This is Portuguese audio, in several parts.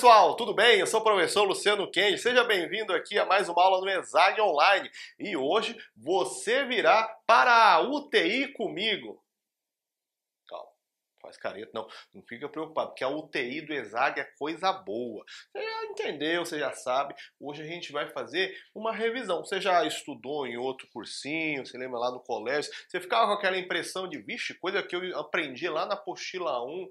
pessoal, tudo bem? Eu sou o professor Luciano Kenji. Seja bem-vindo aqui a mais uma aula do ESAG Online. E hoje você virá para a UTI comigo. Calma, faz careta. Não, não fica preocupado, porque a UTI do ESAG é coisa boa. Você já entendeu, você já sabe. Hoje a gente vai fazer uma revisão. Você já estudou em outro cursinho, você lembra lá no colégio? Você ficava com aquela impressão de, vixe, coisa que eu aprendi lá na apostila 1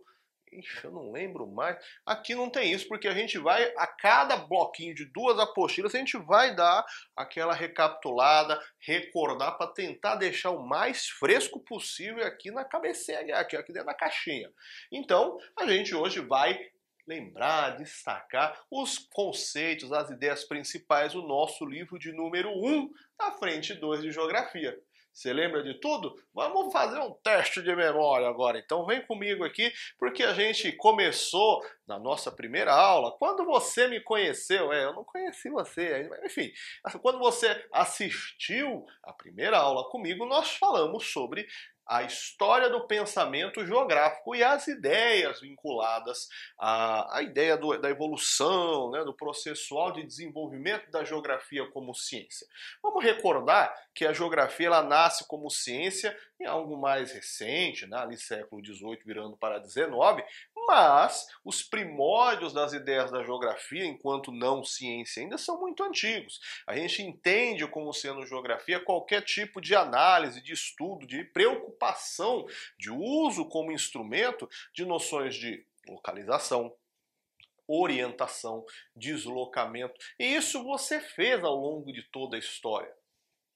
Ixi, eu não lembro mais. Aqui não tem isso, porque a gente vai, a cada bloquinho de duas apostilas, a gente vai dar aquela recapitulada, recordar para tentar deixar o mais fresco possível aqui na cabeceira, aqui, aqui dentro da caixinha. Então, a gente hoje vai lembrar, destacar os conceitos, as ideias principais do nosso livro de número 1, na frente 2 de Geografia. Você lembra de tudo? Vamos fazer um teste de memória agora. Então vem comigo aqui, porque a gente começou na nossa primeira aula. Quando você me conheceu, é, eu não conheci você ainda, mas enfim, quando você assistiu a primeira aula comigo, nós falamos sobre a história do pensamento geográfico e as ideias vinculadas à, à ideia do, da evolução, né, do processual de desenvolvimento da geografia como ciência. Vamos recordar que a geografia ela nasce como ciência em algo mais recente, né, ali século XVIII virando para XIX, mas os primórdios das ideias da geografia, enquanto não ciência, ainda são muito antigos. A gente entende como sendo geografia qualquer tipo de análise, de estudo, de preocupação, de uso como instrumento de noções de localização, orientação, deslocamento. E isso você fez ao longo de toda a história,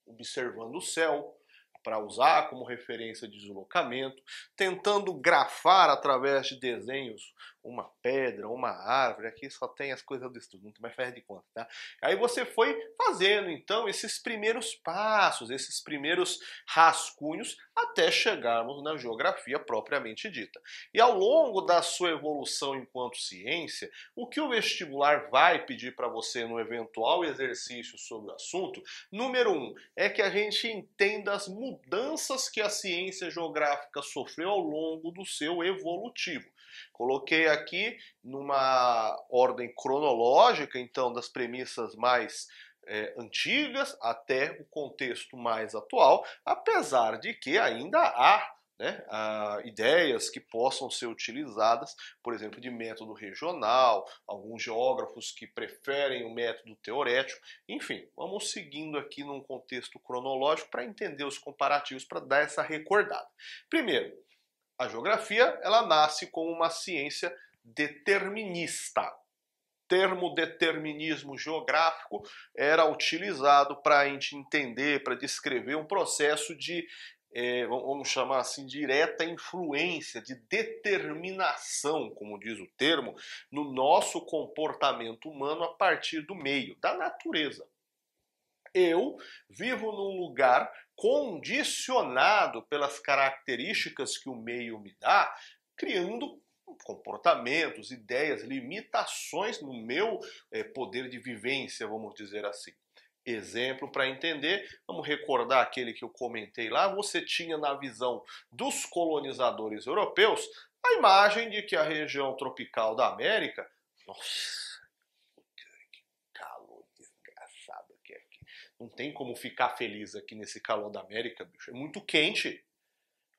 observando o céu, para usar como referência de deslocamento, tentando grafar através de desenhos uma pedra, uma árvore, aqui só tem as coisas do estudo, não mais faz de conta, tá? Aí você foi fazendo então esses primeiros passos, esses primeiros rascunhos até chegarmos na geografia propriamente dita. E ao longo da sua evolução enquanto ciência, o que o vestibular vai pedir para você no eventual exercício sobre o assunto, número um, é que a gente entenda as mudanças que a ciência geográfica sofreu ao longo do seu evolutivo. Coloquei aqui numa ordem cronológica, então, das premissas mais é, antigas até o contexto mais atual, apesar de que ainda há né, ideias que possam ser utilizadas, por exemplo, de método regional, alguns geógrafos que preferem o método teorético, enfim, vamos seguindo aqui num contexto cronológico para entender os comparativos, para dar essa recordada. Primeiro, a geografia ela nasce como uma ciência determinista. Termo determinismo geográfico era utilizado para a gente entender, para descrever um processo de, é, vamos chamar assim, direta influência, de determinação, como diz o termo, no nosso comportamento humano a partir do meio, da natureza. Eu vivo num lugar condicionado pelas características que o meio me dá, criando comportamentos, ideias, limitações no meu é, poder de vivência, vamos dizer assim. Exemplo para entender, vamos recordar aquele que eu comentei lá. Você tinha na visão dos colonizadores europeus a imagem de que a região tropical da América, nossa, Não tem como ficar feliz aqui nesse calor da América, bicho. É muito quente.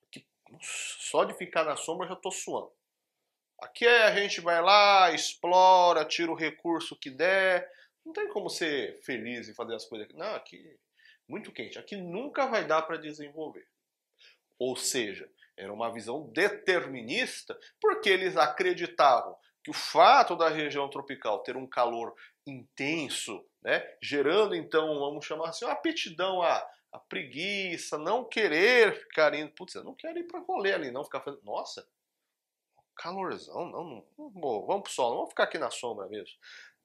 Aqui, só de ficar na sombra já tô suando. Aqui a gente vai lá, explora, tira o recurso que der. Não tem como ser feliz e fazer as coisas. Não, aqui muito quente. Aqui nunca vai dar para desenvolver. Ou seja, era uma visão determinista, porque eles acreditavam que o fato da região tropical ter um calor intenso, né, gerando então, vamos chamar assim, uma aptidão a, a preguiça, não querer ficar indo, putz, eu não quero ir para rolê ali, não ficar fazendo, nossa, calorzão, não, não, não vamos pro sol, vamos ficar aqui na sombra mesmo.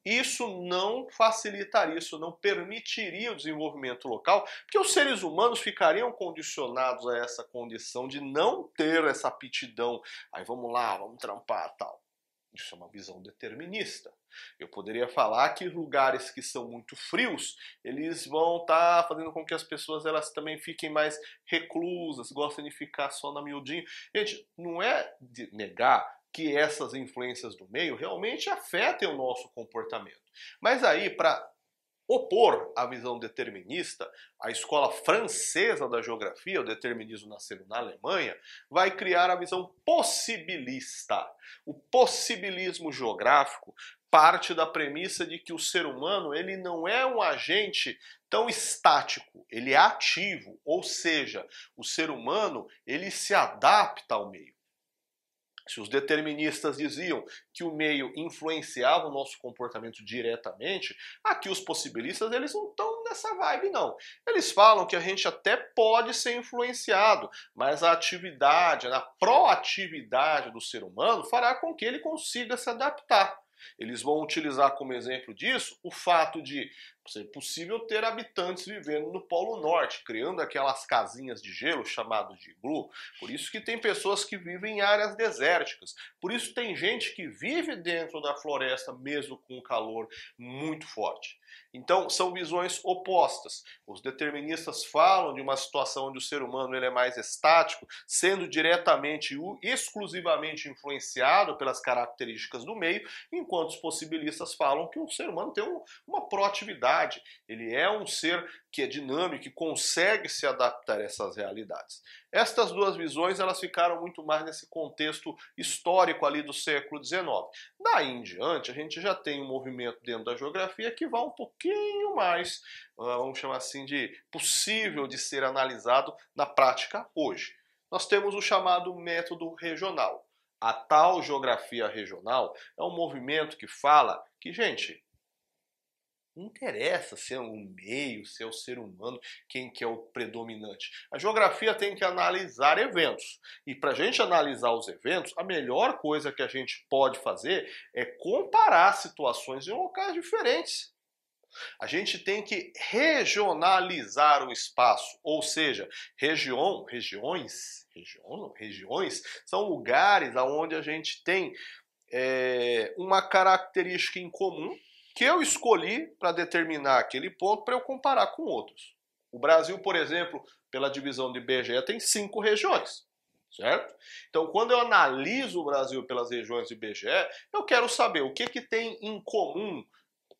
Isso não facilitaria, isso não permitiria o desenvolvimento local, porque os seres humanos ficariam condicionados a essa condição de não ter essa aptidão. Aí vamos lá, vamos trampar tal. Isso é uma visão determinista. Eu poderia falar que lugares que são muito frios, eles vão estar tá fazendo com que as pessoas elas também fiquem mais reclusas, gostem de ficar só na miudinha. Gente, não é de negar que essas influências do meio realmente afetem o nosso comportamento. Mas aí, para opor a visão determinista, a escola francesa da geografia, o determinismo nascendo na Alemanha, vai criar a visão possibilista. O possibilismo geográfico parte da premissa de que o ser humano ele não é um agente tão estático, ele é ativo, ou seja, o ser humano ele se adapta ao meio. Se os deterministas diziam que o meio influenciava o nosso comportamento diretamente, aqui os possibilistas eles não estão nessa vibe não. Eles falam que a gente até pode ser influenciado, mas a atividade, a proatividade do ser humano fará com que ele consiga se adaptar. Eles vão utilizar como exemplo disso o fato de ser possível ter habitantes vivendo no Polo Norte, criando aquelas casinhas de gelo chamadas de iglu. Por isso que tem pessoas que vivem em áreas desérticas. Por isso tem gente que vive dentro da floresta mesmo com um calor muito forte. Então, são visões opostas. Os deterministas falam de uma situação onde o ser humano ele é mais estático, sendo diretamente e exclusivamente influenciado pelas características do meio, enquanto os possibilistas falam que o ser humano tem um, uma proatividade, ele é um ser que é dinâmico, que consegue se adaptar a essas realidades. Estas duas visões elas ficaram muito mais nesse contexto histórico ali do século XIX. Daí em diante, a gente já tem um movimento dentro da geografia que vai um pouquinho mais, ah, vamos chamar assim, de possível de ser analisado na prática hoje. Nós temos o chamado método regional. A tal geografia regional é um movimento que fala que, gente, não interessa se é um meio, se é o ser humano, quem que é o predominante. A geografia tem que analisar eventos. E para a gente analisar os eventos, a melhor coisa que a gente pode fazer é comparar situações em locais diferentes. A gente tem que regionalizar o espaço, ou seja, região, regiões, região, regiões são lugares onde a gente tem é, uma característica em comum que eu escolhi para determinar aquele ponto para eu comparar com outros. O Brasil, por exemplo, pela divisão de IBGE, tem cinco regiões, certo? Então, quando eu analiso o Brasil pelas regiões de IBGE, eu quero saber o que, que tem em comum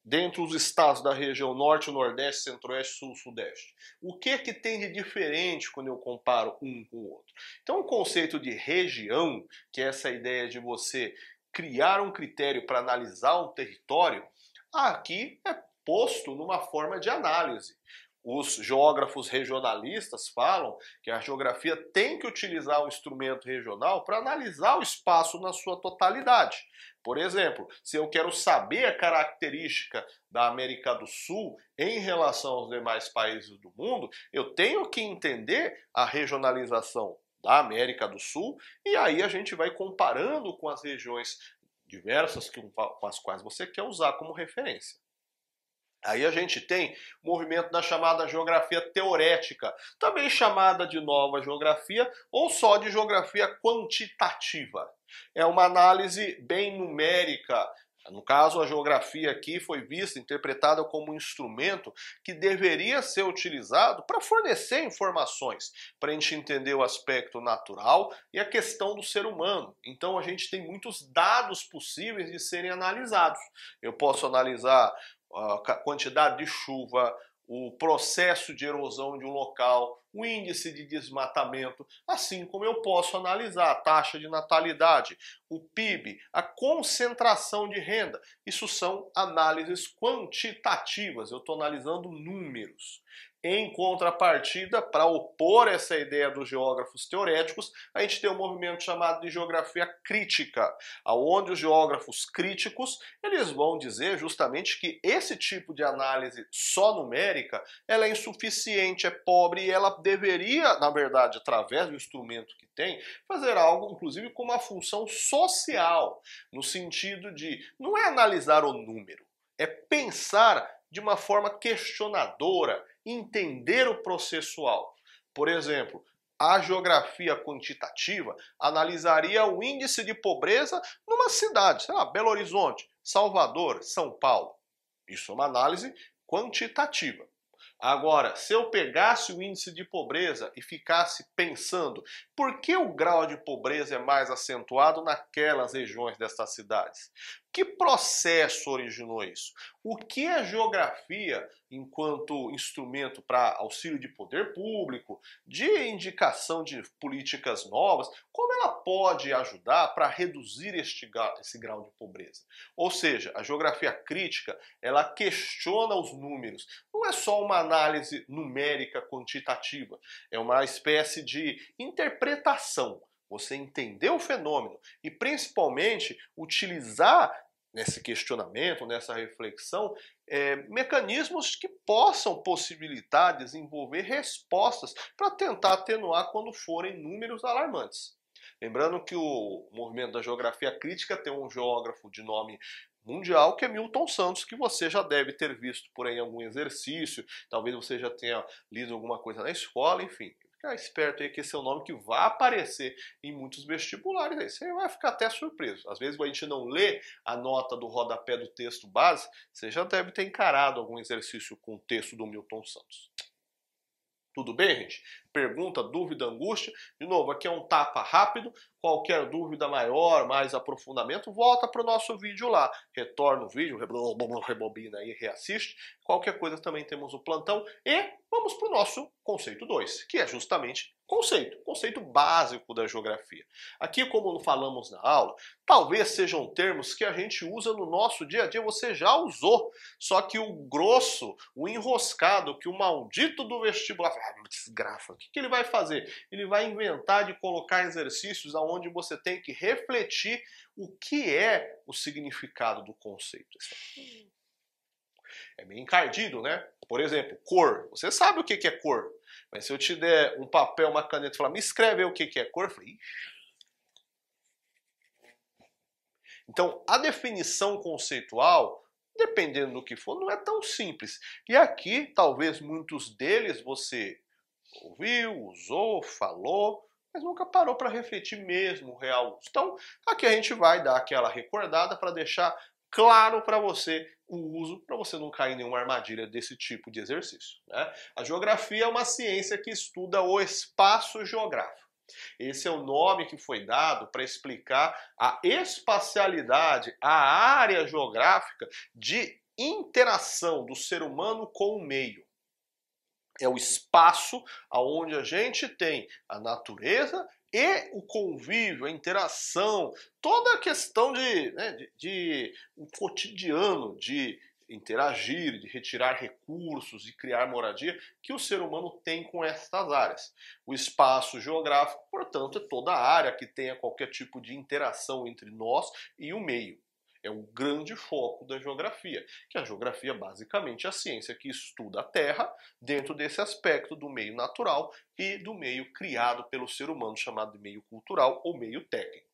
dentro dos estados da região norte, nordeste, centro-oeste, sul, sudeste. O que que tem de diferente quando eu comparo um com o outro? Então, o conceito de região, que é essa ideia de você criar um critério para analisar um território, aqui é posto numa forma de análise. Os geógrafos regionalistas falam que a geografia tem que utilizar o instrumento regional para analisar o espaço na sua totalidade. Por exemplo, se eu quero saber a característica da América do Sul em relação aos demais países do mundo, eu tenho que entender a regionalização da América do Sul e aí a gente vai comparando com as regiões diversas com as quais você quer usar como referência. Aí a gente tem o movimento da chamada geografia teorética, também chamada de nova geografia ou só de geografia quantitativa. É uma análise bem numérica no caso, a geografia aqui foi vista, interpretada como um instrumento que deveria ser utilizado para fornecer informações, para a gente entender o aspecto natural e a questão do ser humano. Então, a gente tem muitos dados possíveis de serem analisados. Eu posso analisar a quantidade de chuva, o processo de erosão de um local, o índice de desmatamento, assim como eu posso analisar a taxa de natalidade, o PIB, a concentração de renda. Isso são análises quantitativas, eu estou analisando números. Em contrapartida, para opor essa ideia dos geógrafos teoréticos, a gente tem um movimento chamado de geografia crítica, aonde os geógrafos críticos eles vão dizer justamente que esse tipo de análise só numérica ela é insuficiente, é pobre e ela deveria, na verdade, através do instrumento que tem, fazer algo, inclusive, com uma função social, no sentido de não é analisar o número, é pensar de uma forma questionadora, entender o processual. Por exemplo, a geografia quantitativa analisaria o índice de pobreza numa cidade, sei lá, Belo Horizonte, Salvador, São Paulo. Isso é uma análise quantitativa. Agora, se eu pegasse o índice de pobreza e ficasse pensando por que o grau de pobreza é mais acentuado naquelas regiões dessas cidades? Que processo originou isso? O que a geografia, enquanto instrumento para auxílio de poder público, de indicação de políticas novas, como ela pode ajudar para reduzir este, esse grau de pobreza? Ou seja, a geografia crítica, ela questiona os números. Não é só uma análise numérica quantitativa, é uma espécie de interpretação você entender o fenômeno e principalmente utilizar nesse questionamento, nessa reflexão, é, mecanismos que possam possibilitar desenvolver respostas para tentar atenuar quando forem números alarmantes. Lembrando que o movimento da geografia crítica tem um geógrafo de nome mundial que é Milton Santos, que você já deve ter visto por aí em algum exercício, talvez você já tenha lido alguma coisa na escola, enfim. Ficar esperto aí que esse é o nome que vai aparecer em muitos vestibulares. Aí você vai ficar até surpreso. Às vezes a gente não lê a nota do rodapé do texto base, você já deve ter encarado algum exercício com o texto do Milton Santos. Tudo bem, gente? Pergunta, dúvida, angústia. De novo, aqui é um tapa rápido. Qualquer dúvida maior, mais aprofundamento, volta para o nosso vídeo lá. Retorna o vídeo, rebobina aí, reassiste. Qualquer coisa também temos o plantão. E vamos para o nosso conceito 2, que é justamente conceito, conceito básico da geografia. Aqui, como falamos na aula, talvez sejam termos que a gente usa no nosso dia a dia, você já usou, só que o grosso, o enroscado, que o maldito do vestibular, ah, desgraça, o que, que ele vai fazer? Ele vai inventar de colocar exercícios onde você tem que refletir o que é o significado do conceito. É meio encardido, né? Por exemplo, cor. Você sabe o que é cor. Mas se eu te der um papel, uma caneta e falar, me escreve aí o que é cor, eu falei, Então, a definição conceitual, dependendo do que for, não é tão simples. E aqui, talvez muitos deles você ouviu, usou, falou, mas nunca parou para refletir mesmo o real uso. Então, aqui a gente vai dar aquela recordada para deixar claro para você o uso, para você não cair em nenhuma armadilha desse tipo de exercício. Né? A geografia é uma ciência que estuda o espaço geográfico. Esse é o nome que foi dado para explicar a espacialidade, a área geográfica de interação do ser humano com o meio. É o espaço aonde a gente tem a natureza e o convívio, a interação, toda a questão de, né, de, de um cotidiano, de interagir, de retirar recursos e criar moradia que o ser humano tem com estas áreas. O espaço geográfico, portanto, é toda a área que tenha qualquer tipo de interação entre nós e o meio. É o grande foco da geografia, que a geografia basicamente é a ciência que estuda a Terra dentro desse aspecto do meio natural e do meio criado pelo ser humano, chamado de meio cultural ou meio técnico.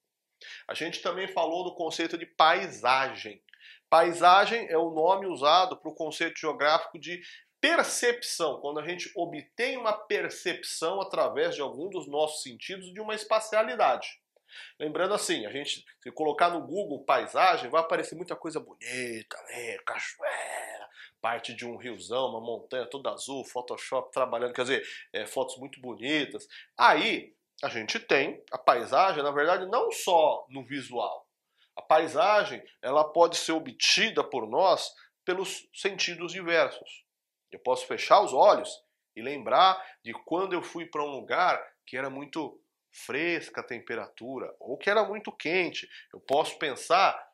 A gente também falou do conceito de paisagem. Paisagem é o nome usado para o conceito geográfico de percepção, quando a gente obtém uma percepção através de algum dos nossos sentidos de uma espacialidade. Lembrando assim, a gente, se colocar no Google paisagem, vai aparecer muita coisa bonita, né? cachoeira, parte de um riozão, uma montanha toda azul, Photoshop trabalhando, quer dizer, é, fotos muito bonitas. Aí a gente tem a paisagem, na verdade, não só no visual. A paisagem ela pode ser obtida por nós pelos sentidos diversos. Eu posso fechar os olhos e lembrar de quando eu fui para um lugar que era muito fresca a temperatura ou que era muito quente. Eu posso pensar,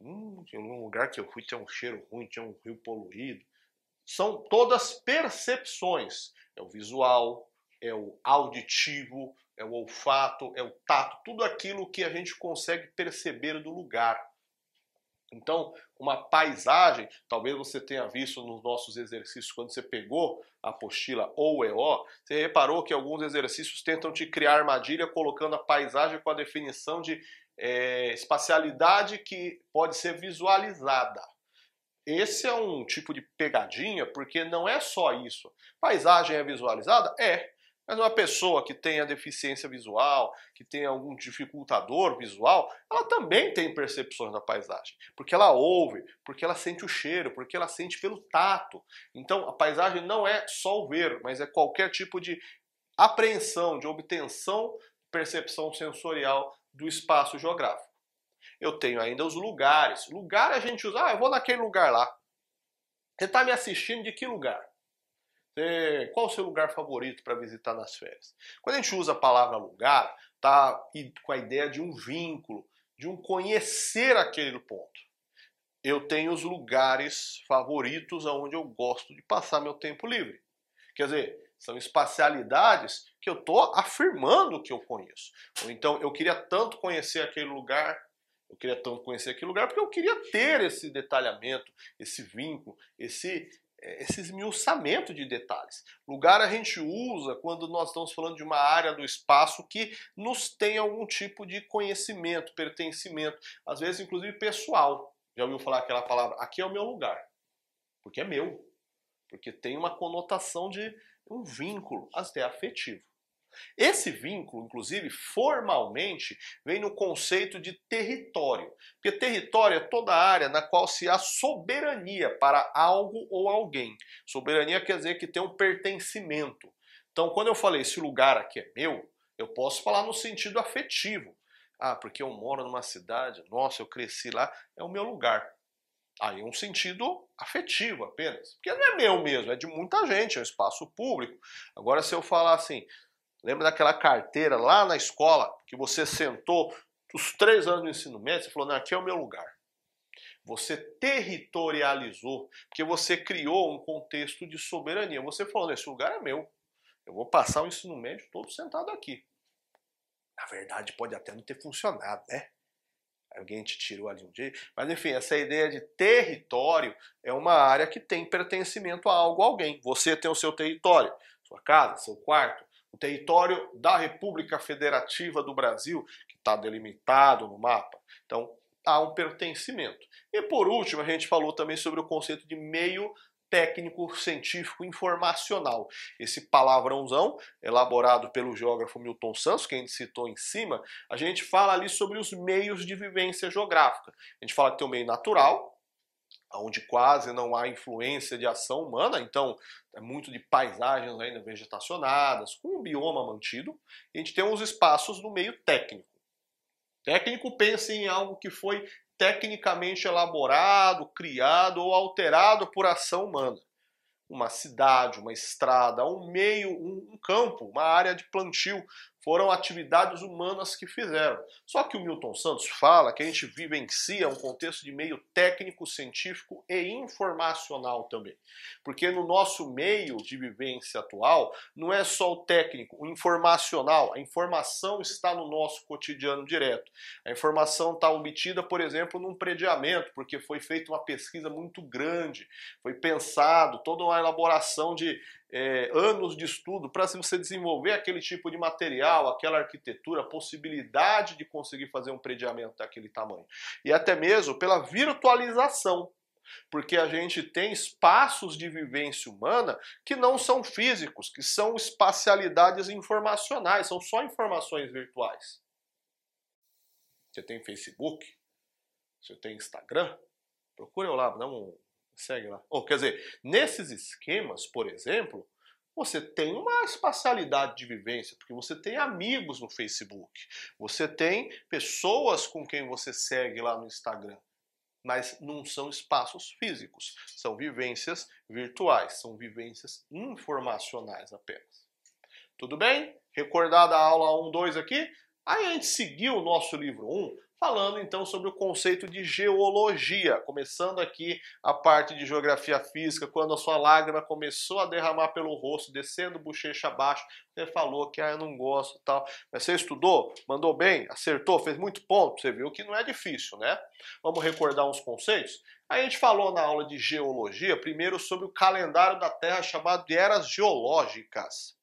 hum, em um lugar que eu fui tinha um cheiro ruim, tinha um rio poluído. São todas percepções. É o visual, é o auditivo, é o olfato, é o tato, tudo aquilo que a gente consegue perceber do lugar. Então, uma paisagem, talvez você tenha visto nos nossos exercícios, quando você pegou a apostila ou EO, você reparou que alguns exercícios tentam te criar armadilha colocando a paisagem com a definição de é, espacialidade que pode ser visualizada. Esse é um tipo de pegadinha, porque não é só isso. Paisagem é visualizada? É. Mas uma pessoa que tenha deficiência visual, que tenha algum dificultador visual, ela também tem percepções da paisagem. Porque ela ouve, porque ela sente o cheiro, porque ela sente pelo tato. Então a paisagem não é só o ver, mas é qualquer tipo de apreensão, de obtenção, percepção sensorial do espaço geográfico. Eu tenho ainda os lugares. Lugar a gente usa, ah, eu vou naquele lugar lá. Você está me assistindo de que lugar? Qual o seu lugar favorito para visitar nas férias? Quando a gente usa a palavra lugar, tá com a ideia de um vínculo, de um conhecer aquele ponto. Eu tenho os lugares favoritos aonde eu gosto de passar meu tempo livre. Quer dizer, são espacialidades que eu estou afirmando que eu conheço. Ou então, eu queria tanto conhecer aquele lugar, eu queria tanto conhecer aquele lugar porque eu queria ter esse detalhamento, esse vínculo, esse esse esmiuçamento de detalhes. Lugar a gente usa quando nós estamos falando de uma área do espaço que nos tem algum tipo de conhecimento, pertencimento, às vezes inclusive pessoal. Já ouviu falar aquela palavra? Aqui é o meu lugar, porque é meu, porque tem uma conotação de um vínculo, até afetivo. Esse vínculo, inclusive, formalmente, vem no conceito de território. Porque território é toda área na qual se há soberania para algo ou alguém. Soberania quer dizer que tem um pertencimento. Então, quando eu falei esse lugar aqui é meu, eu posso falar no sentido afetivo. Ah, porque eu moro numa cidade, nossa, eu cresci lá, é o meu lugar. Aí um sentido afetivo apenas. Porque não é meu mesmo, é de muita gente, é um espaço público. Agora, se eu falar assim, Lembra daquela carteira lá na escola que você sentou os três anos do ensino médio? Você falou: não, aqui é o meu lugar. Você territorializou, porque você criou um contexto de soberania. Você falou: esse lugar é meu. Eu vou passar o ensino médio todo sentado aqui. Na verdade, pode até não ter funcionado, né? Alguém te tirou ali um dia. Mas enfim, essa ideia de território é uma área que tem pertencimento a algo, a alguém. Você tem o seu território, sua casa, seu quarto, o território da República Federativa do Brasil, que está delimitado no mapa. Então, há um pertencimento. E por último, a gente falou também sobre o conceito de meio técnico científico informacional. Esse palavrãozão, elaborado pelo geógrafo Milton Santos, que a gente citou em cima, a gente fala ali sobre os meios de vivência geográfica. A gente fala que tem o meio natural, onde quase não há influência de ação humana, então é muito de paisagens ainda vegetacionadas, com o bioma mantido, a gente tem os espaços no meio técnico. Técnico pensa em algo que foi tecnicamente elaborado, criado ou alterado por ação humana. Uma cidade, uma estrada, um meio, um campo, uma área de plantio, foram atividades humanas que fizeram. Só que o Milton Santos fala que a gente vivencia um contexto de meio técnico, científico e informacional também. Porque no nosso meio de vivência atual, não é só o técnico, o informacional, a informação está no nosso cotidiano direto. A informação está obtida, por exemplo, num prediamento, porque foi feita uma pesquisa muito grande, foi pensado toda uma elaboração de é, anos de estudo para você desenvolver aquele tipo de material, aquela arquitetura, a possibilidade de conseguir fazer um prediamento daquele tamanho. E até mesmo pela virtualização. Porque a gente tem espaços de vivência humana que não são físicos, que são espacialidades informacionais, são só informações virtuais. Você tem Facebook, você tem Instagram, procure lá, dá um Segue lá. Ou, quer dizer, nesses esquemas, por exemplo, você tem uma espacialidade de vivência, porque você tem amigos no Facebook, você tem pessoas com quem você segue lá no Instagram, mas não são espaços físicos, são vivências virtuais, são vivências informacionais apenas. Tudo bem? Recordada a aula 1, 2 aqui? Aí a gente seguiu o nosso livro 1 falando então sobre o conceito de geologia, começando aqui a parte de geografia física, quando a sua lágrima começou a derramar pelo rosto, descendo bochecha abaixo, você falou que ah, eu não gosto tal. Mas você estudou, mandou bem, acertou, fez muito ponto, você viu que não é difícil, né? Vamos recordar uns conceitos? A gente falou na aula de geologia, primeiro sobre o calendário da Terra chamado de eras geológicas.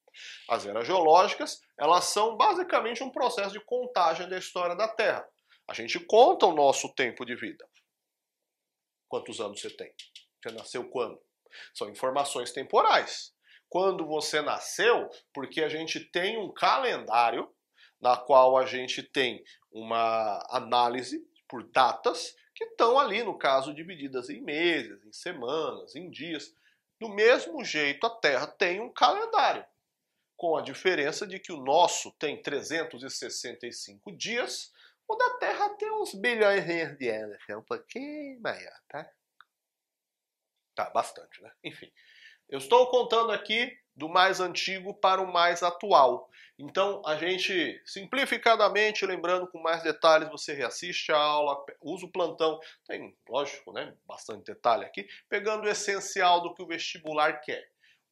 As eras geológicas, elas são basicamente um processo de contagem da história da Terra. A gente conta o nosso tempo de vida. Quantos anos você tem? Você nasceu quando? São informações temporais. quando você nasceu, porque a gente tem um calendário na qual a gente tem uma análise por datas que estão ali, no caso, divididas em meses, em semanas, em dias. Do mesmo jeito, a Terra tem um calendário, com a diferença de que o nosso tem 365 dias, o da Terra tem uns bilhões de anos, é um pouquinho maior, tá? Tá, bastante, né? Enfim. Eu estou contando aqui do mais antigo para o mais atual. Então, a gente, simplificadamente, lembrando com mais detalhes, você reassiste a aula, usa o plantão, tem, lógico, né, bastante detalhe aqui, pegando o essencial do que o vestibular quer.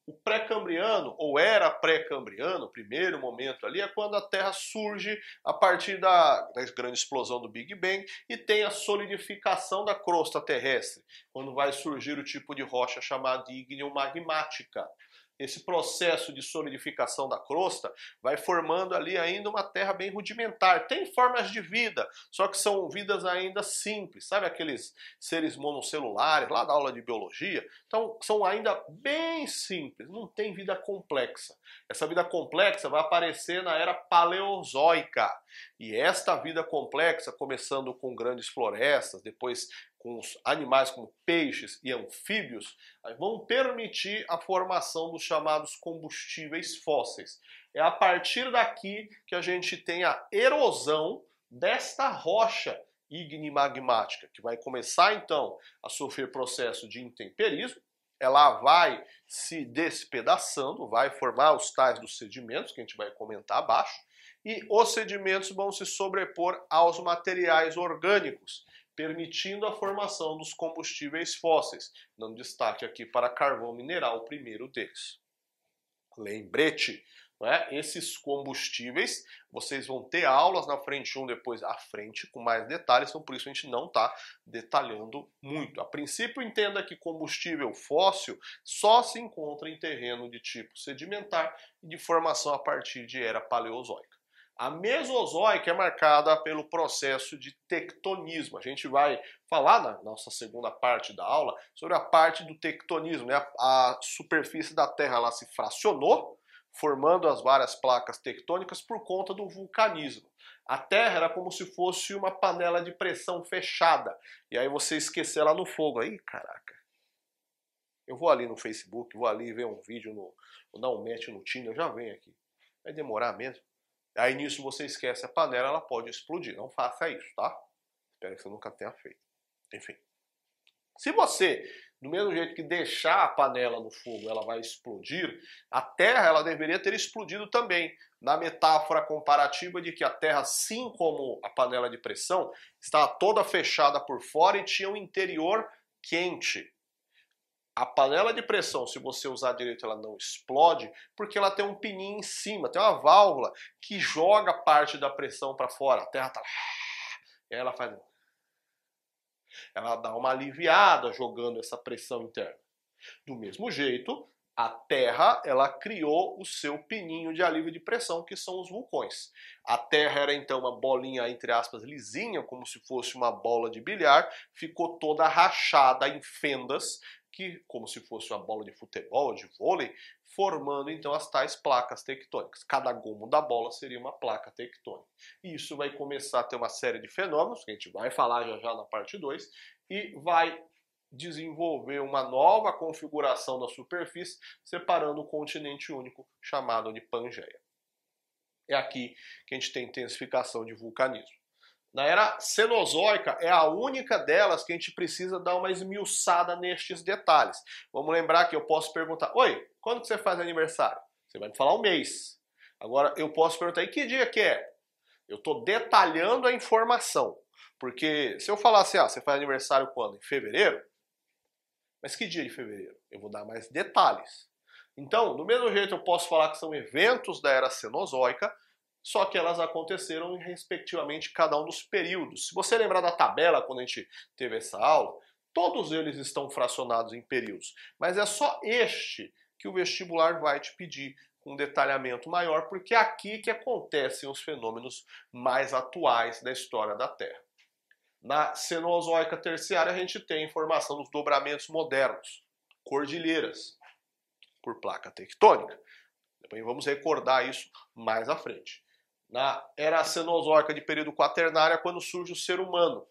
O pré-cambriano, ou era pré-cambriano, o primeiro momento ali, é quando a Terra surge a partir da, da, grande explosão do Big Bang e tem a solidificação da crosta terrestre, quando vai surgir o tipo de rocha chamada ígneo magmática esse processo de solidificação da crosta vai formando ali ainda uma terra bem rudimentar. Tem formas de vida, só que são vidas ainda simples, sabe aqueles seres monocelulares lá da aula de biologia? Então são ainda bem simples, não tem vida complexa. Essa vida complexa vai aparecer na era paleozoica. E esta vida complexa, começando com grandes florestas, depois com os animais como peixes e anfíbios, vão permitir a formação dos chamados combustíveis fósseis. É a partir daqui que a gente tem a erosão desta rocha ignimagmática, que vai começar então a sofrer processo de intemperismo, ela vai se despedaçando, vai formar os tais dos sedimentos, que a gente vai comentar abaixo, e os sedimentos vão se sobrepor aos materiais orgânicos, permitindo a formação dos combustíveis fósseis, dando destaque aqui para carvão mineral, o primeiro deles. Lembrete, é? esses combustíveis, vocês vão ter aulas na frente um, depois à frente, com mais detalhes, então por isso a gente não está detalhando muito. A princípio, entenda que combustível fóssil só se encontra em terreno de tipo sedimentar e de formação a partir de era paleozoica. A Mesozoica é marcada pelo processo de tectonismo. A gente vai falar na nossa segunda parte da aula sobre a parte do tectonismo. Né? A, superfície da Terra ela se fracionou, formando as várias placas tectônicas por conta do vulcanismo. A Terra era como se fosse uma panela de pressão fechada. E aí você esquecer ela no fogo. Aí, caraca. Eu vou ali no Facebook, vou ali ver um vídeo, no, vou dar um match no Tinder, eu já venho aqui. Vai demorar mesmo. Aí nisso você esquece a panela, ela pode explodir. Não faça isso, tá? Espero que você nunca tenha feito. Enfim. Se você, do mesmo jeito que deixar a panela no fogo, ela vai explodir, a Terra ela deveria ter explodido também. Na metáfora comparativa de que a Terra, assim como a panela de pressão, está toda fechada por fora e tinha um interior quente. A panela de pressão, se você usar direito, ela não explode, porque ela tem um pininho em cima, tem uma válvula que joga parte da pressão para fora. A terra tá. Aí ela faz. Ela dá uma aliviada jogando essa pressão interna. Do mesmo jeito, a Terra ela criou o seu pininho de alívio de pressão, que são os vulcões. A Terra era então uma bolinha, entre aspas, lisinha, como se fosse uma bola de bilhar, ficou toda rachada em fendas que, como se fosse uma bola de futebol, de vôlei, formando então as tais placas tectônicas. Cada gomo da bola seria uma placa tectônica. E isso vai começar a ter uma série de fenômenos, que a gente vai falar já já na parte 2, e vai desenvolver uma nova configuração da superfície, separando um continente único chamado de Pangeia. É aqui que a gente tem intensificação de vulcanismo. Na era Cenozoica é a única delas que a gente precisa dar uma esmiuçada nestes detalhes. Vamos lembrar que eu posso perguntar: Oi, quando que você faz aniversário? Você vai me falar um mês. Agora eu posso perguntar: e que dia que é? Eu estou detalhando a informação. Porque se eu falar assim, ah, você faz aniversário quando? Em fevereiro? Mas que dia de fevereiro? Eu vou dar mais detalhes. Então, do mesmo jeito eu posso falar que são eventos da era Cenozoica, só que elas aconteceram respectivamente cada um dos períodos. Se você lembrar da tabela quando a gente teve essa aula, todos eles estão fracionados em períodos, mas é só este que o vestibular vai te pedir um detalhamento maior, porque é aqui que acontecem os fenômenos mais atuais da história da Terra. Na Cenozoica terciária a gente tem informação dos dobramentos modernos, cordilheiras, por placa tectônica. Também vamos recordar isso mais à frente. Na era cenozoica de período quaternário quando surge o ser humano.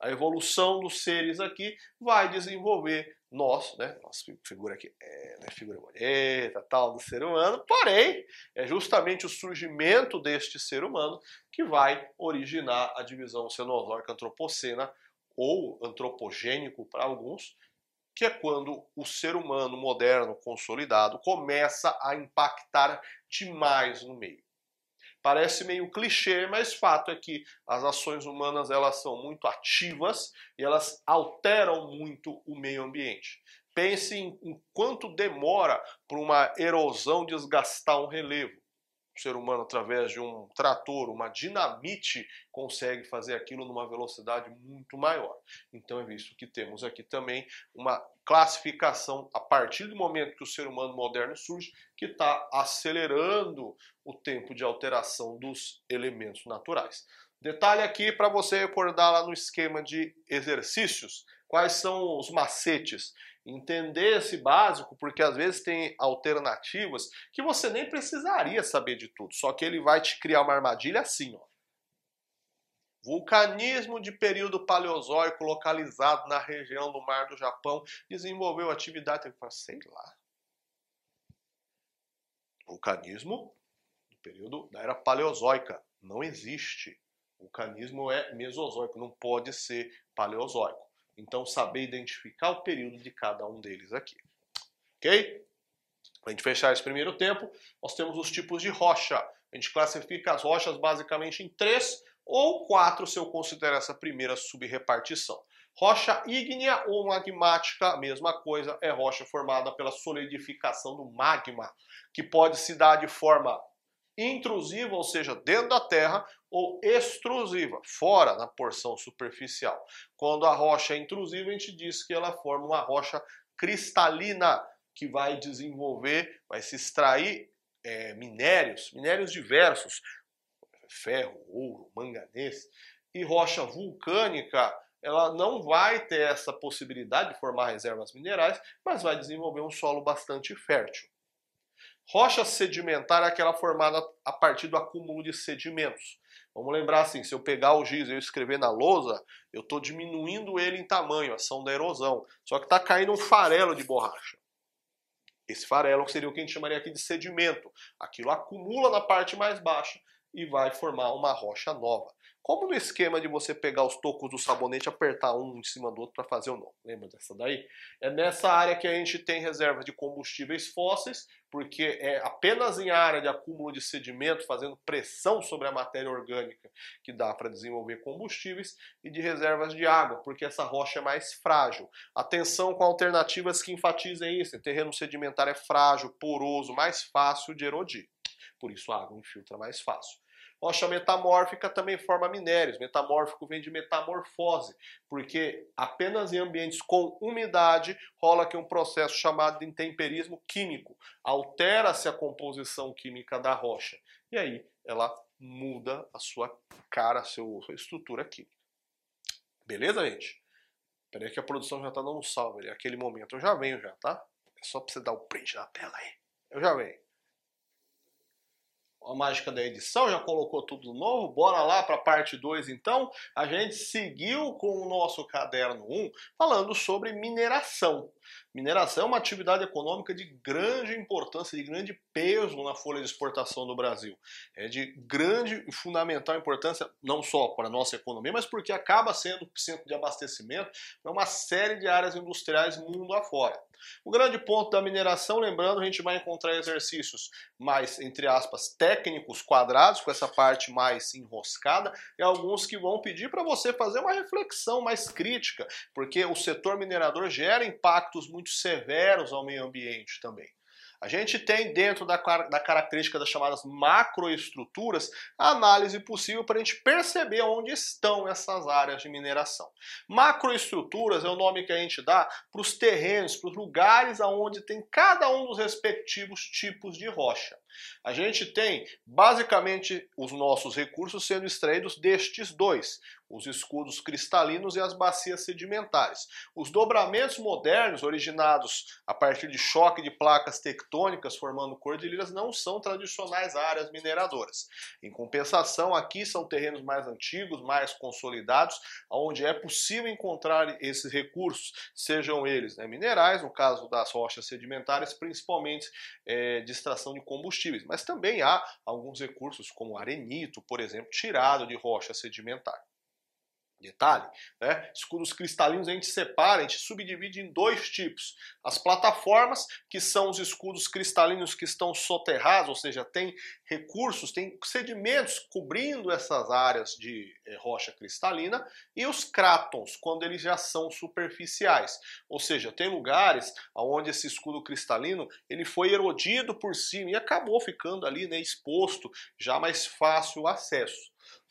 A evolução dos seres aqui vai desenvolver nós, né? Nossa figura aqui é né, figura bonita, tal, do ser humano. Porém, é justamente o surgimento deste ser humano que vai originar a divisão cenozoica antropocena ou antropogênico para alguns, que é quando o ser humano moderno consolidado começa a impactar demais no meio. Parece meio clichê, mas fato é que as ações humanas elas são muito ativas e elas alteram muito o meio ambiente. Pense em, em quanto demora para uma erosão desgastar um relevo o ser humano, através de um trator, uma dinamite, consegue fazer aquilo numa velocidade muito maior. Então é visto que temos aqui também uma classificação a partir do momento que o ser humano moderno surge, que está acelerando o tempo de alteração dos elementos naturais. Detalhe aqui para você recordar lá no esquema de exercícios, quais são os macetes entender esse básico, porque às vezes tem alternativas que você nem precisaria saber de tudo, só que ele vai te criar uma armadilha assim, ó. Vulcanismo de período paleozoico localizado na região do Mar do Japão desenvolveu atividade. Sei lá. Vulcanismo do período da era paleozoica. Não existe. Vulcanismo é mesozoico, não pode ser paleozoico. Então, saber identificar o período de cada um deles aqui. Ok? Para a gente fechar esse primeiro tempo, nós temos os tipos de rocha. A gente classifica as rochas basicamente em três ou quatro, se eu considerar essa primeira subrepartição. Rocha ígnea ou magmática, mesma coisa, é rocha formada pela solidificação do magma, que pode se dar de forma intrusiva, ou seja, dentro da terra, ou extrusiva, fora na porção superficial. Quando a rocha é intrusiva, a gente diz que ela forma uma rocha cristalina, que vai desenvolver, vai se extrair é, minérios, minérios diversos, ferro, ouro, manganês, e rocha vulcânica, ela não vai ter essa possibilidade de formar reservas minerais, mas vai desenvolver um solo bastante fértil. Rocha sedimentar é aquela formada a partir do acúmulo de sedimentos. Vamos lembrar assim, se eu pegar o giz e eu escrever na lousa, eu estou diminuindo ele em tamanho, ação da erosão. Só que está caindo um farelo de borracha. Esse farelo seria o que a gente chamaria aqui de sedimento. Aquilo acumula na parte mais baixa e vai formar uma rocha nova. Como no esquema de você pegar os tocos do sabonete e apertar um em cima do outro para fazer o nó. Lembra dessa daí? É nessa área que a gente tem reserva de combustíveis fósseis, porque é apenas em área de acúmulo de sedimento, fazendo pressão sobre a matéria orgânica, que dá para desenvolver combustíveis, e de reservas de água, porque essa rocha é mais frágil. Atenção com alternativas que enfatizem isso. Terreno sedimentar é frágil, poroso, mais fácil de erodir. Por isso a água infiltra mais fácil. Rocha metamórfica também forma minérios. Metamórfico vem de metamorfose, porque apenas em ambientes com umidade rola aqui um processo chamado de intemperismo químico. Altera-se a composição química da rocha. E aí ela muda a sua cara, a sua estrutura química. Beleza, gente? Peraí que a produção já está dando um salve ali. Aquele momento eu já venho já, tá? É só para você dar o um print na tela aí. Eu já venho a mágica da edição, já colocou tudo novo. Bora lá para a parte 2 então. A gente seguiu com o nosso caderno 1 falando sobre mineração. Mineração é uma atividade econômica de grande importância, de grande peso na folha de exportação do Brasil. É de grande e fundamental importância, não só para a nossa economia, mas porque acaba sendo centro de abastecimento para uma série de áreas industriais mundo afora. O grande ponto da mineração, lembrando, a gente vai encontrar exercícios mais, entre aspas, técnicos quadrados, com essa parte mais enroscada, e alguns que vão pedir para você fazer uma reflexão mais crítica, porque o setor minerador gera impactos muito severos ao meio ambiente também. A gente tem dentro da, da característica das chamadas macroestruturas a análise possível para a gente perceber onde estão essas áreas de mineração. Macroestruturas é o nome que a gente dá para os terrenos, para os lugares aonde tem cada um dos respectivos tipos de rocha. A gente tem basicamente os nossos recursos sendo extraídos destes dois, os escudos cristalinos e as bacias sedimentares. Os dobramentos modernos, originados a partir de choque de placas tectônicas formando cordilheiras, não são tradicionais áreas mineradoras. Em compensação, aqui são terrenos mais antigos, mais consolidados, onde é possível encontrar esses recursos, sejam eles né, minerais, no caso das rochas sedimentares, principalmente é, de extração de mas também há alguns recursos, como arenito, por exemplo, tirado de rocha sedimentar. Detalhe, né? Escudos cristalinos a gente separa, a gente subdivide em dois tipos. As plataformas, que são os escudos cristalinos que estão soterrados, ou seja, tem recursos, tem sedimentos cobrindo essas áreas de eh, rocha cristalina, e os crátons, quando eles já são superficiais. Ou seja, tem lugares onde esse escudo cristalino ele foi erodido por cima e acabou ficando ali né, exposto, já mais fácil o acesso.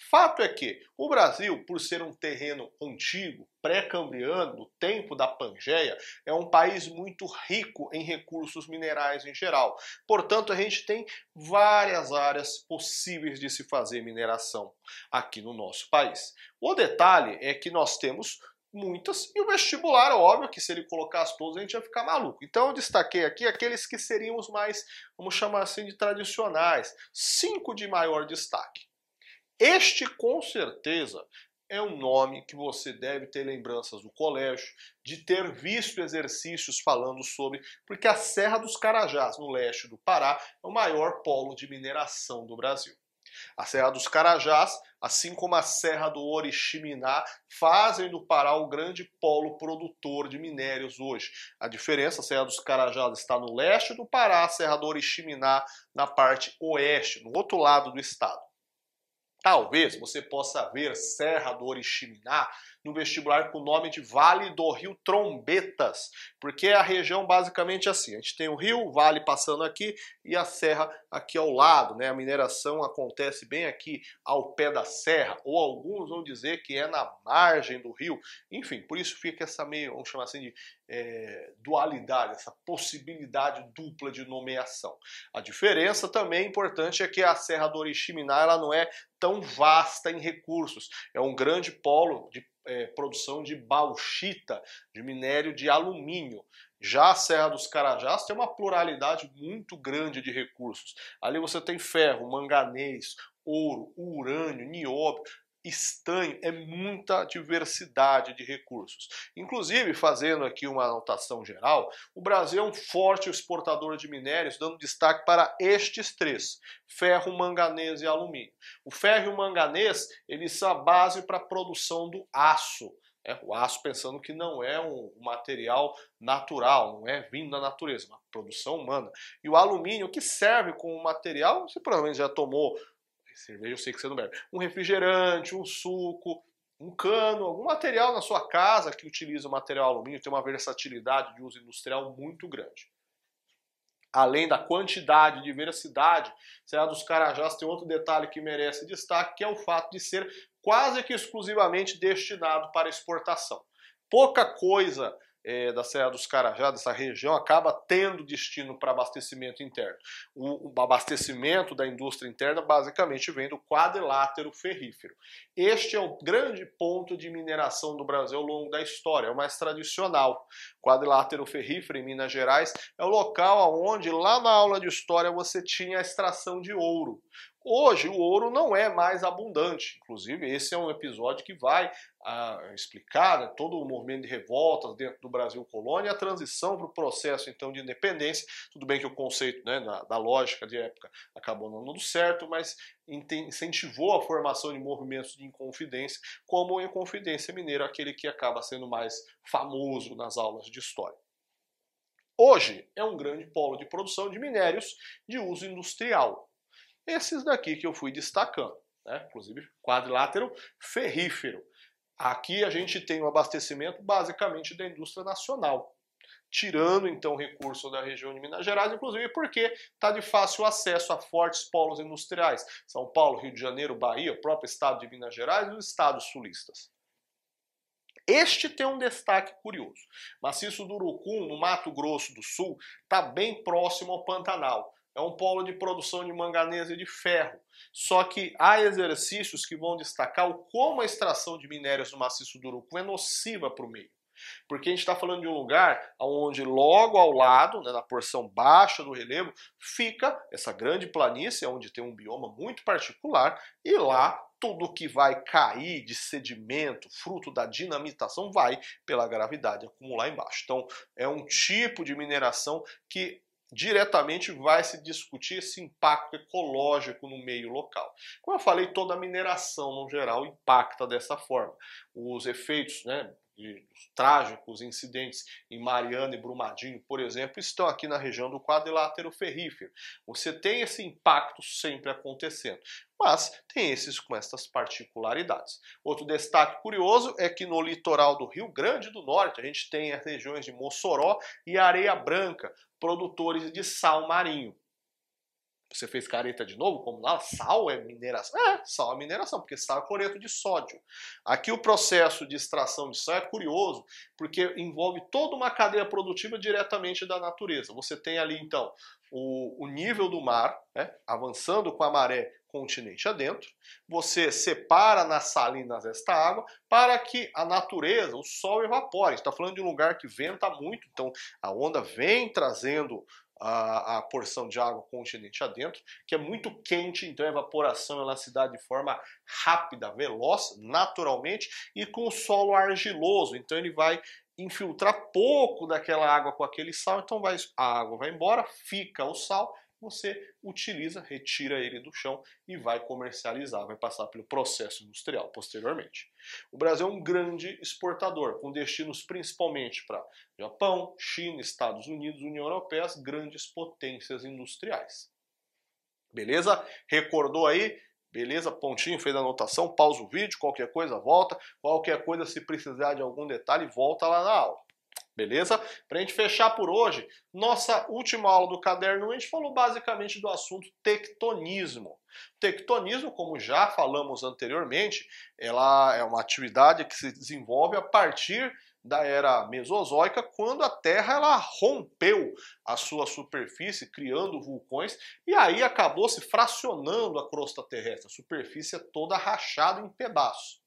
Fato é que o Brasil, por ser um terreno antigo, pré-cambriano, do tempo da Pangeia, é um país muito rico em recursos minerais em geral. Portanto, a gente tem várias áreas possíveis de se fazer mineração aqui no nosso país. O detalhe é que nós temos muitas, e o vestibular, óbvio que se ele colocasse todos a gente ia ficar maluco. Então eu destaquei aqui aqueles que seriam os mais, vamos chamar assim, de tradicionais, cinco de maior destaque. Este, com certeza, é um nome que você deve ter lembranças do colégio, de ter visto exercícios falando sobre, porque a Serra dos Carajás, no leste do Pará, é o maior polo de mineração do Brasil. A Serra dos Carajás, assim como a Serra do Oriximiná, fazem do Pará o grande polo produtor de minérios hoje. A diferença, a Serra dos Carajás está no leste do Pará, a Serra do Oriximiná na parte oeste, no outro lado do estado. Talvez você possa ver Serra do Oriximiná no vestibular com o nome de Vale do Rio Trombetas, porque é a região basicamente assim. A gente tem o rio, o vale passando aqui e a serra aqui ao lado, né? A mineração acontece bem aqui ao pé da serra, ou alguns vão dizer que é na margem do rio. Enfim, por isso fica essa meio, vamos chamar assim de é, dualidade, essa possibilidade dupla de nomeação. A diferença também importante é que a Serra do Oriximiná ela não é tão vasta em recursos. É um grande polo de é, produção de bauxita, de minério de alumínio. Já a Serra dos Carajás tem uma pluralidade muito grande de recursos. Ali você tem ferro, manganês, ouro, urânio, nióbio, estanho, é muita diversidade de recursos. Inclusive, fazendo aqui uma anotação geral, o Brasil é um forte exportador de minérios, dando destaque para estes três: ferro, manganês e alumínio. O ferro e o manganês, eles são a base para a produção do aço. É, o aço pensando que não é um material natural, não é vindo da natureza, uma produção humana. E o alumínio, que serve como material, você provavelmente já tomou cerveja eu sei que você não bebe. Um refrigerante, um suco, um cano, algum material na sua casa que utiliza o material alumínio tem uma versatilidade de uso industrial muito grande. Além da quantidade de veracidade, Serra dos Carajás tem outro detalhe que merece destaque, que é o fato de ser quase que exclusivamente destinado para exportação. Pouca coisa é, da Serra dos Carajás, dessa região, acaba tendo destino para abastecimento interno. O, o, abastecimento da indústria interna basicamente vem do quadrilátero ferrífero. Este é o grande ponto de mineração do Brasil ao longo da história, é o mais tradicional. Quadrilátero ferrífero em Minas Gerais é o local onde, lá na aula de história, você tinha a extração de ouro. Hoje o ouro não é mais abundante. Inclusive, esse é um episódio que vai ah, explicar né, todo o movimento de revoltas dentro do Brasil colônia, a transição para o processo então de independência. Tudo bem que o conceito né, da, da, lógica de época acabou não dando certo, mas incentivou a formação de movimentos de inconfidência, como o Inconfidência Mineira, aquele que acaba sendo mais famoso nas aulas de história. Hoje é um grande polo de produção de minérios de uso industrial esses daqui que eu fui destacando, né? inclusive quadrilátero ferrífero. Aqui a gente tem o abastecimento basicamente da indústria nacional, tirando então recurso da região de Minas Gerais, inclusive porque está de fácil acesso a fortes polos industriais. São Paulo, Rio de Janeiro, Bahia, o próprio estado de Minas Gerais e os estados sulistas. Este tem um destaque curioso. Maciço do Urucum, no Mato Grosso do Sul, está bem próximo ao Pantanal. É um polo de produção de manganês e de ferro. Só que há exercícios que vão destacar o como a extração de minérios do maciço do Urucum é nociva para o meio. Porque a gente está falando de um lugar onde logo ao lado, né, na porção baixa do relevo, fica essa grande planície, onde tem um bioma muito particular, e lá tudo que vai cair de sedimento, fruto da dinamitação, vai pela gravidade acumular embaixo. Então, é um tipo de mineração que diretamente vai se discutir esse impacto ecológico no meio local. Como eu falei, toda a mineração no geral impacta dessa forma. Os efeitos, né, de trágicos incidentes em Mariana e Brumadinho, por exemplo, estão aqui na região do quadrilátero ferrífero. Você tem esse impacto sempre acontecendo, mas tem esses com essas particularidades. Outro destaque curioso é que no litoral do Rio Grande do Norte a gente tem as regiões de Mossoró e Areia Branca, produtores de sal marinho. Você fez careta de novo? Como lá? Sal é mineração? É, sal é mineração, porque sal é cloreto de sódio. Aqui o processo de extração de sal é curioso, porque envolve toda uma cadeia produtiva diretamente da natureza. Você tem ali, então, o, o nível do mar, né, avançando com a maré continente adentro, você separa nas salinas esta água para que a natureza, o sol evapore. está falando de um lugar que venta muito, então a onda vem trazendo a, a, porção de água continente adentro, que é muito quente, então a evaporação ela se dá de forma rápida, veloz, naturalmente, e com o solo argiloso, então ele vai infiltrar pouco daquela água com aquele sal, então vai, a água vai embora, fica o sal você utiliza, retira ele do chão e vai comercializar, vai passar pelo processo industrial posteriormente. O Brasil é um grande exportador, com destinos principalmente para Japão, China, Estados Unidos, União Europeia, as grandes potências industriais. Beleza? Recordou aí? Beleza? Pontinho, fez a anotação, pausa o vídeo, qualquer coisa volta, qualquer coisa se precisar de algum detalhe, volta lá na aula. Beleza? Para a gente fechar por hoje, nossa última aula do caderno, a gente falou basicamente do assunto tectonismo. Tectonismo, como já falamos anteriormente, ela é uma atividade que se desenvolve a partir da era mesozoica, quando a Terra ela rompeu a sua superfície, criando vulcões, e aí acabou se fracionando a crosta terrestre. A superfície é toda rachada em pedaços,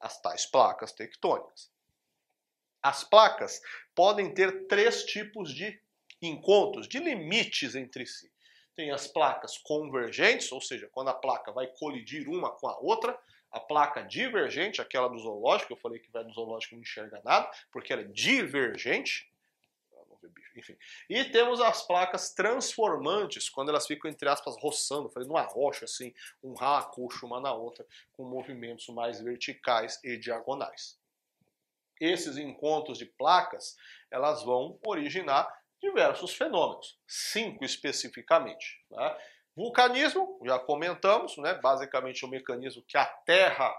as tais placas tectônicas. As placas podem ter três tipos de encontros, de limites entre si. Tem as placas convergentes, ou seja, quando a placa vai colidir uma com a outra, a placa divergente, aquela do zoológico, eu falei que vai do zoológico não enxerga nada, porque ela é divergente. Enfim. E temos as placas transformantes, quando elas ficam, entre aspas, roçando, fazendo uma rocha assim, um racocho uma na outra, com movimentos mais verticais e diagonais esses encontros de placas, elas vão originar diversos fenômenos, cinco especificamente. Né? Vulcanismo, já comentamos, né? basicamente o mecanismo que a Terra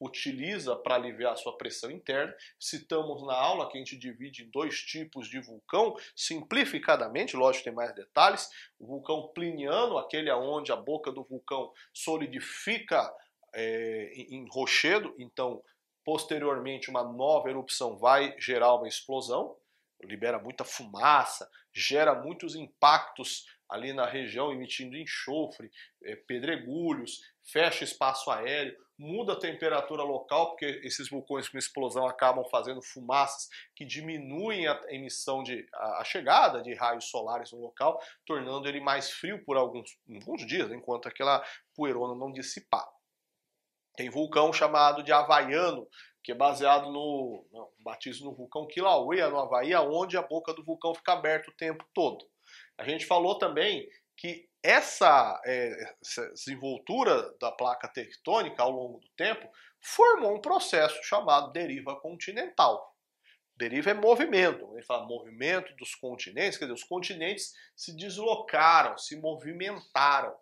utiliza para aliviar sua pressão interna. Citamos na aula que a gente divide em dois tipos de vulcão, simplificadamente, lógico tem mais detalhes. O vulcão pliniano, aquele onde a boca do vulcão solidifica é, em rochedo, então Posteriormente, uma nova erupção vai gerar uma explosão, libera muita fumaça, gera muitos impactos ali na região, emitindo enxofre, é, pedregulhos, fecha espaço aéreo, muda a temperatura local, porque esses vulcões com explosão acabam fazendo fumaças que diminuem a emissão de a, chegada de raios solares no local, tornando ele mais frio por alguns, alguns dias, enquanto aquela poeirona não dissipar. Tem vulcão chamado de Havaiano, que é baseado no, no batismo no vulcão Kilauea, no Havaí, onde a boca do vulcão fica aberta o tempo todo. A gente falou também que essa, é, essa desenvoltura da placa tectônica ao longo do tempo formou um processo chamado deriva continental. Deriva é movimento, ele fala movimento dos continentes, quer dizer, os continentes se deslocaram, se movimentaram.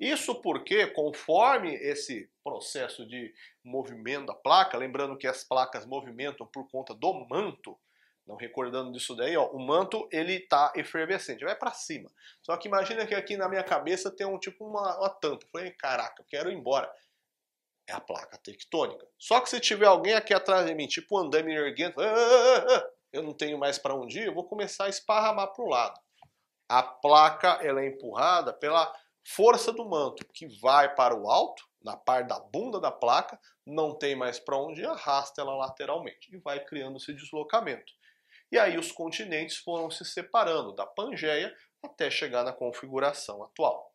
Isso porque, conforme esse processo de movimento da placa, lembrando que as placas movimentam por conta do manto, não recordando disso daí, ó, o manto ele está efervescente, vai para cima. Só que imagina que aqui na minha cabeça tem um tipo uma, uma tampa. Eu falei, caraca, eu quero ir embora. É a placa tectônica. Só que se tiver alguém aqui atrás de mim, tipo um andame erguendo, ah, ah, ah, eu não tenho mais para onde ir, eu vou começar a esparramar para o lado. A placa ela é empurrada pela força do manto, que vai para o alto, na parte da bunda da placa, não tem mais para onde arrasta ela lateralmente e vai criando esse deslocamento. E aí os continentes foram se separando da Pangeia até chegar na configuração atual.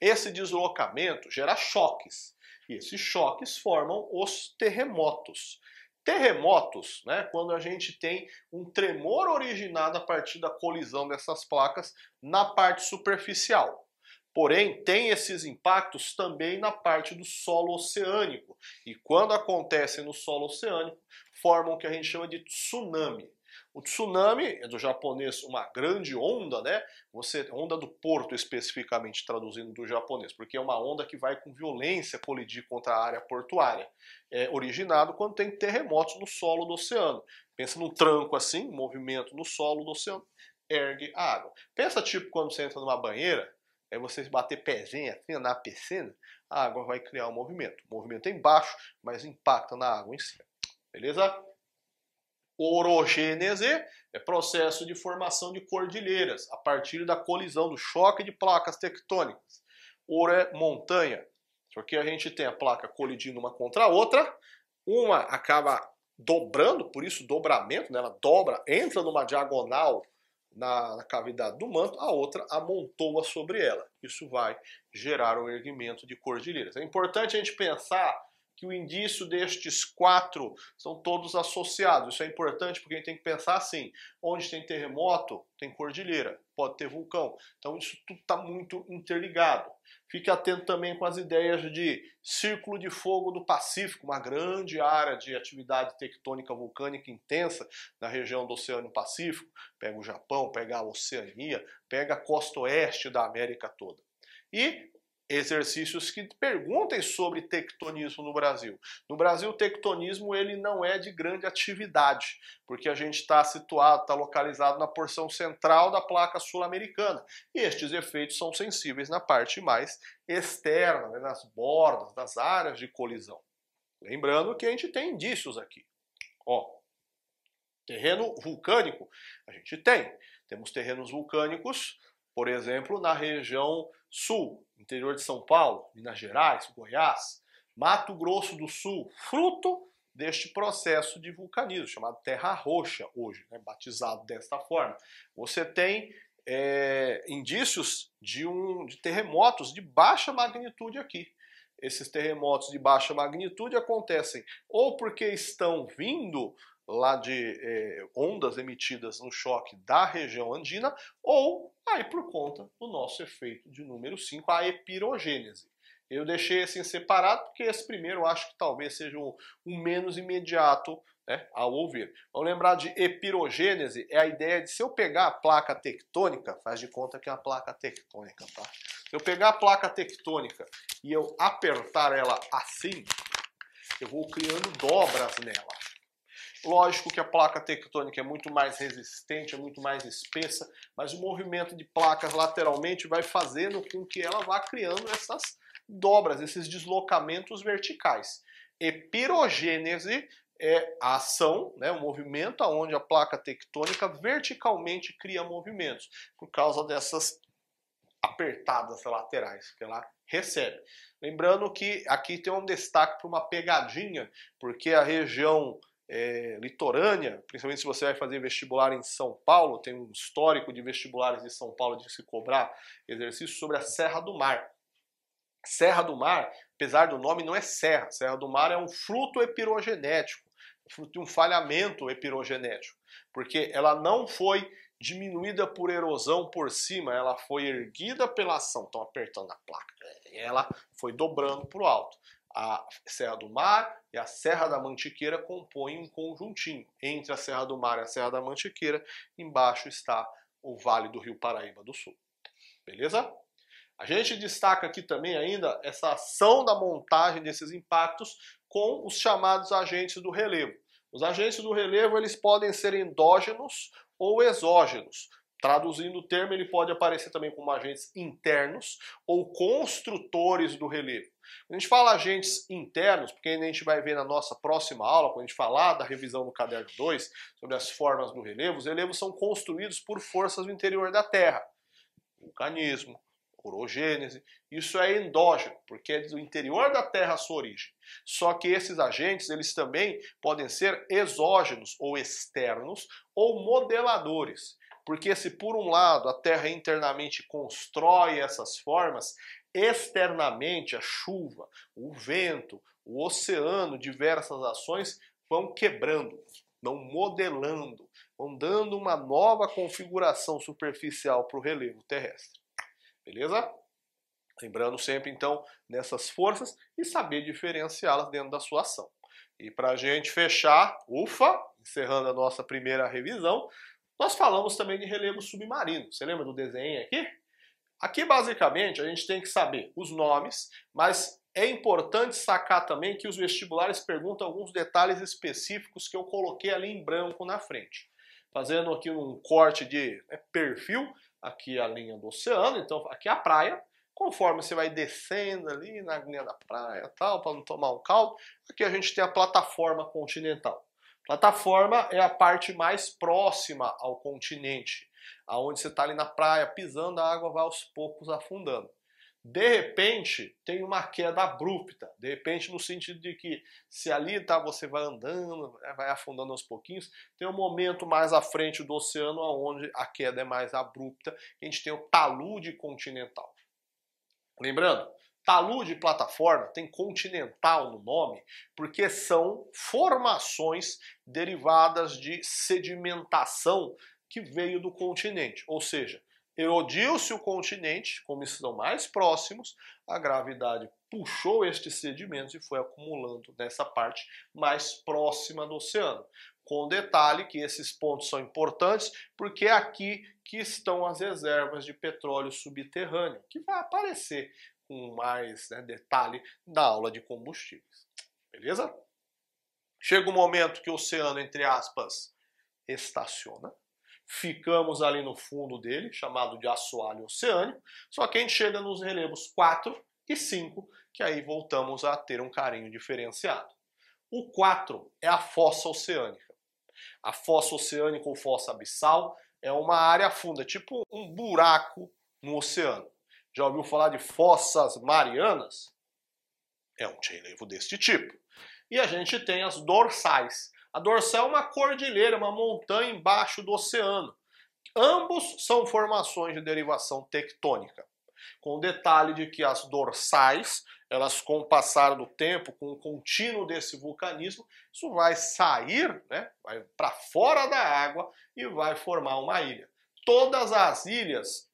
Esse deslocamento gera choques, e esses choques formam os terremotos. Terremotos, né, quando a gente tem um tremor originado a partir da colisão dessas placas na parte superficial. Porém, tem esses impactos também na parte do solo oceânico. E quando acontecem no solo oceânico, formam o que a gente chama de tsunami. O tsunami é do japonês uma grande onda, né? Você onda do porto especificamente traduzindo do japonês, porque é uma onda que vai com violência colidir contra a área portuária. É originado quando tem terremotos no solo do oceano. Pensa num tranco assim, movimento no solo do oceano, ergue a água. Pensa tipo quando você entra numa banheira, aí você bater pezinho assim na piscina, a água vai criar um movimento. O movimento é embaixo, mas impacta na água em cima. Beleza? Orogênese é processo de formação de cordilheiras a partir da colisão do choque de placas tectônicas. Oro é montanha, porque a gente tem a placa colidindo uma contra a outra, uma acaba dobrando, por isso dobramento, né? ela dobra, entra numa diagonal na, cavidade do manto, a outra amontoa sobre ela. Isso vai gerar o erguimento de cordilheiras. É importante a gente pensar que o indício destes quatro são todos associados. Isso é importante porque a gente tem que pensar assim: onde tem terremoto, tem cordilheira, pode ter vulcão. Então isso tudo está muito interligado. Fique atento também com as ideias de Círculo de Fogo do Pacífico, uma grande área de atividade tectônica vulcânica intensa na região do Oceano Pacífico. Pega o Japão, pega a Oceania, pega a costa oeste da América toda. E exercícios que perguntem sobre tectonismo no Brasil. No Brasil, o tectonismo ele não é de grande atividade, porque a gente está situado, está localizado na porção central da placa sul-americana. E estes efeitos são sensíveis na parte mais externa, né, nas bordas, nas áreas de colisão. Lembrando que a gente tem indícios aqui. Ó, terreno vulcânico, a gente tem. Temos terrenos vulcânicos, por exemplo, na região sul, interior de São Paulo, Minas Gerais, Goiás, Mato Grosso do Sul, fruto deste processo de vulcanismo, chamado Terra Roxa hoje, né, batizado desta forma. Você tem é, indícios de, um, de terremotos de baixa magnitude aqui. Esses terremotos de baixa magnitude acontecem ou porque estão vindo lá de é, ondas emitidas no choque da região andina, ou aí por conta do nosso efeito de número 5, a epirogênese. Eu deixei esse em separado porque esse primeiro eu acho que talvez seja o, o menos imediato né, ao ouvir. Vamos lembrar de epirogênese, é a ideia de se eu pegar a placa tectônica, faz de conta que é uma placa tectônica, tá? Se eu pegar a placa tectônica e eu apertar ela assim, eu vou criando dobras nela. Lógico que a placa tectônica é muito mais resistente, é muito mais espessa, mas o movimento de placas lateralmente vai fazendo com que ela vá criando essas dobras, esses deslocamentos verticais. Epirogênese é a ação, né, o movimento aonde a placa tectônica verticalmente cria movimentos, por causa dessas apertadas laterais que ela recebe. Lembrando que aqui tem um destaque para uma pegadinha, porque a região é, litorânea, principalmente se você vai fazer vestibular em São Paulo, tem um histórico de vestibulares de São Paulo de se cobrar exercício sobre a Serra do Mar. Serra do Mar, apesar do nome, não é serra. Serra do Mar é um fruto epirogenético, fruto de um falhamento epirogenético, porque ela não foi diminuída por erosão por cima, ela foi erguida pela ação, estão apertando a placa, ela foi dobrando para o alto a Serra do Mar e a Serra da Mantiqueira compõem um conjuntinho. Entre a Serra do Mar e a Serra da Mantiqueira, embaixo está o Vale do Rio Paraíba do Sul. Beleza? A gente destaca aqui também ainda essa ação da montagem desses impactos com os chamados agentes do relevo. Os agentes do relevo eles podem ser endógenos ou exógenos. Traduzindo o termo, ele pode aparecer também como agentes internos ou construtores do relevo. Quando a gente fala agentes internos, porque a gente vai ver na nossa próxima aula, quando a gente falar da revisão do caderno 2, sobre as formas do relevo, os relevos são construídos por forças do interior da Terra. Vulcanismo, orogênese, isso é endógeno, porque é do interior da Terra a sua origem. Só que esses agentes, eles também podem ser exógenos ou externos ou modeladores. Porque se por um lado a Terra internamente constrói essas formas, externamente a chuva, o vento, o oceano, diversas ações vão quebrando, vão modelando, vão dando uma nova configuração superficial para o relevo terrestre. Beleza? Lembrando sempre, então, nessas forças e saber diferenciá-las dentro da sua ação. E para a gente fechar, ufa, encerrando a nossa primeira revisão, nós falamos também de relevo submarino. Você lembra do desenho aqui? Aqui, basicamente, a gente tem que saber os nomes, mas é importante sacar também que os vestibulares perguntam alguns detalhes específicos que eu coloquei ali em branco na frente. Fazendo aqui um corte de né, perfil, aqui a linha do oceano, então aqui a praia, conforme você vai descendo ali na linha da praia tal, para não tomar um caldo, aqui a gente tem a plataforma continental. Plataforma é a parte mais próxima ao continente, aonde você está ali na praia pisando, a água vai aos poucos afundando. De repente, tem uma queda abrupta. De repente, no sentido de que se ali tá, você vai andando, né, vai afundando aos pouquinhos, tem um momento mais à frente do oceano onde a queda é mais abrupta. A gente tem o talude continental. Lembrando, Talude plataforma tem continental no nome porque são formações derivadas de sedimentação que veio do continente. Ou seja, erodiu-se o continente, como estão mais próximos, a gravidade puxou estes sedimentos e foi acumulando nessa parte mais próxima do oceano. Com detalhe que esses pontos são importantes porque é aqui que estão as reservas de petróleo subterrâneo, que vai aparecer com mais né, detalhe na aula de combustíveis. Beleza? Chega o um momento que o oceano, entre aspas, estaciona. Ficamos ali no fundo dele, chamado de assoalho oceânico. Só que a gente chega nos relevos 4 e 5, que aí voltamos a ter um carinho diferenciado. O 4 é a fossa oceânica. A fossa oceânica ou fossa abissal é uma área funda, tipo um buraco no oceano. Já ouviu falar de fossas marianas? É um relevo deste tipo. E a gente tem as dorsais. A dorsal é uma cordilheira, uma montanha embaixo do oceano. Ambos são formações de derivação tectônica. Com o detalhe de que as dorsais, elas com o passar do tempo, com o contínuo desse vulcanismo, isso vai sair, né, vai para fora da água e vai formar uma ilha. Todas as ilhas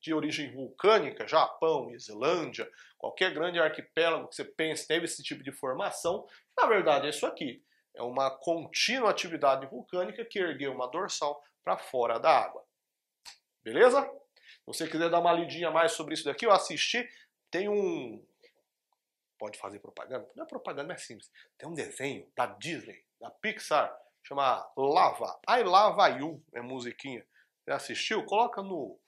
de origem vulcânica, Japão, Islândia, qualquer grande arquipélago que você pense teve esse tipo de formação, na verdade é isso aqui. É uma contínua atividade vulcânica que ergueu uma dorsal para fora da água. Beleza? Se você quiser dar uma lidinha mais sobre isso daqui, eu assisti, tem um... Pode fazer propaganda? Não é propaganda, é simples. Tem um desenho da Disney, da Pixar, chama Lava. I Lava You, é musiquinha. Você assistiu? Coloca no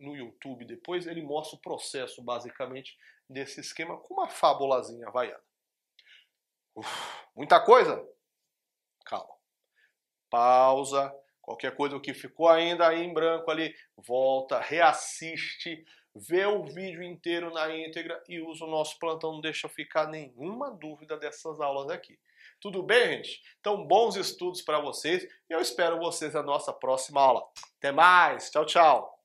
no YouTube depois, ele mostra o processo, basicamente, desse esquema com uma fábulazinha havaiana. Uf, muita coisa? Pausa. Qualquer coisa que ficou ainda aí em branco ali, volta, reassiste, vê o vídeo inteiro na íntegra e usa o nosso plantão, não deixa ficar nenhuma dúvida dessas aulas aqui. Tudo bem, gente? Então, bons estudos para vocês e eu espero vocês na nossa próxima aula. Até mais! Tchau, tchau!